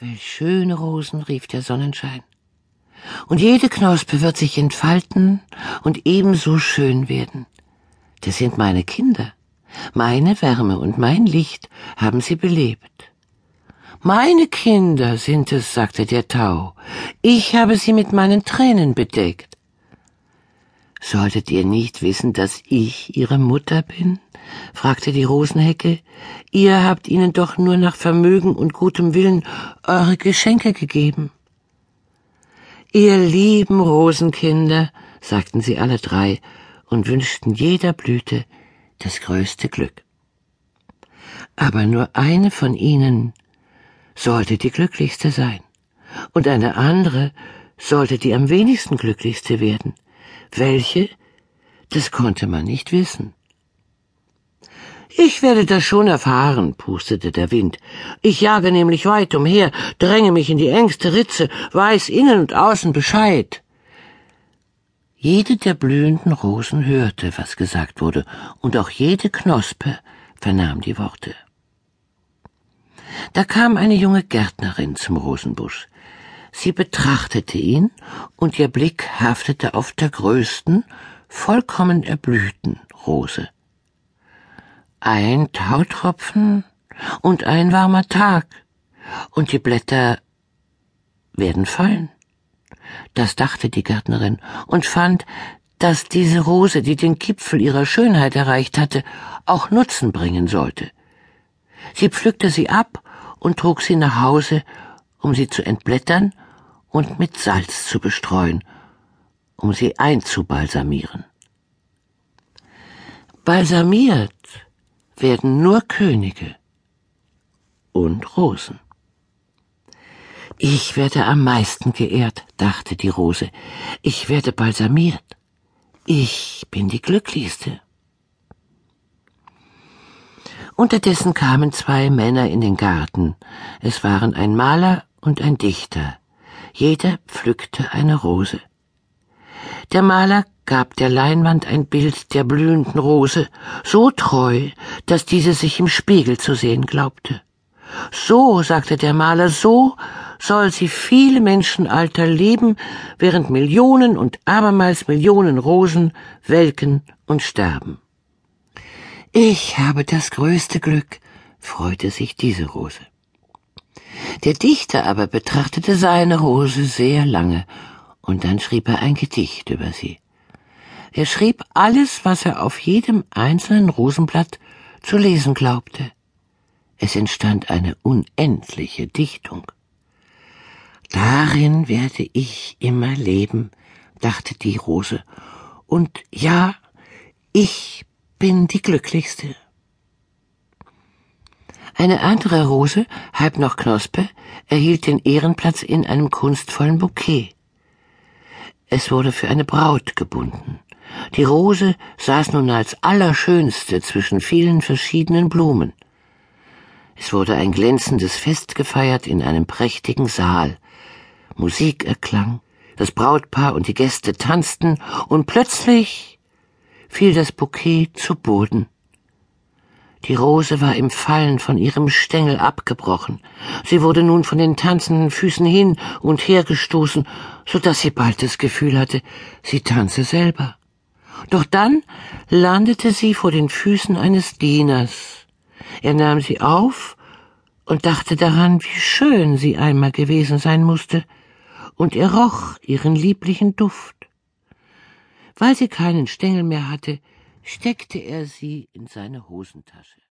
Welch schöne Rosen, rief der Sonnenschein. Und jede Knospe wird sich entfalten und ebenso schön werden. Das sind meine Kinder. Meine Wärme und mein Licht haben sie belebt. Meine Kinder sind es, sagte der Tau. Ich habe sie mit meinen Tränen bedeckt. Solltet ihr nicht wissen, dass ich ihre Mutter bin? Fragte die Rosenhecke. Ihr habt ihnen doch nur nach Vermögen und gutem Willen eure Geschenke gegeben. Ihr lieben Rosenkinder, sagten sie alle drei und wünschten jeder Blüte das größte Glück. Aber nur eine von ihnen sollte die glücklichste sein, und eine andere sollte die am wenigsten glücklichste werden. Welche? Das konnte man nicht wissen. Ich werde das schon erfahren, pustete der Wind. Ich jage nämlich weit umher, dränge mich in die engste Ritze, weiß innen und außen Bescheid. Jede der blühenden Rosen hörte, was gesagt wurde, und auch jede Knospe vernahm die Worte. Da kam eine junge Gärtnerin zum Rosenbusch. Sie betrachtete ihn, und ihr Blick haftete auf der größten, vollkommen erblühten Rose. Ein Tautropfen und ein warmer Tag, und die Blätter werden fallen. Das dachte die Gärtnerin und fand, dass diese Rose, die den Gipfel ihrer Schönheit erreicht hatte, auch Nutzen bringen sollte. Sie pflückte sie ab und trug sie nach Hause, um sie zu entblättern und mit Salz zu bestreuen, um sie einzubalsamieren. Balsamiert werden nur Könige und Rosen. Ich werde am meisten geehrt, dachte die Rose. Ich werde balsamiert. Ich bin die Glücklichste. Unterdessen kamen zwei Männer in den Garten. Es waren ein Maler und ein Dichter. Jeder pflückte eine Rose. Der Maler gab der Leinwand ein Bild der blühenden Rose, so treu, dass diese sich im Spiegel zu sehen glaubte. So, sagte der Maler, so soll sie viele Menschenalter leben, während Millionen und abermals Millionen Rosen welken und sterben. Ich habe das größte Glück, freute sich diese Rose. Der Dichter aber betrachtete seine Rose sehr lange, und dann schrieb er ein Gedicht über sie. Er schrieb alles, was er auf jedem einzelnen Rosenblatt zu lesen glaubte. Es entstand eine unendliche Dichtung. Darin werde ich immer leben, dachte die Rose, und ja, ich bin die glücklichste. Eine andere Rose, halb noch Knospe, erhielt den Ehrenplatz in einem kunstvollen Bouquet. Es wurde für eine Braut gebunden. Die Rose saß nun als allerschönste zwischen vielen verschiedenen Blumen. Es wurde ein glänzendes Fest gefeiert in einem prächtigen Saal. Musik erklang, das Brautpaar und die Gäste tanzten, und plötzlich fiel das Bouquet zu Boden. Die Rose war im Fallen von ihrem Stängel abgebrochen. Sie wurde nun von den tanzenden Füßen hin und her gestoßen, so dass sie bald das Gefühl hatte, sie tanze selber. Doch dann landete sie vor den Füßen eines Dieners. Er nahm sie auf und dachte daran, wie schön sie einmal gewesen sein musste, und er roch ihren lieblichen Duft. Weil sie keinen Stängel mehr hatte, steckte er sie in seine Hosentasche.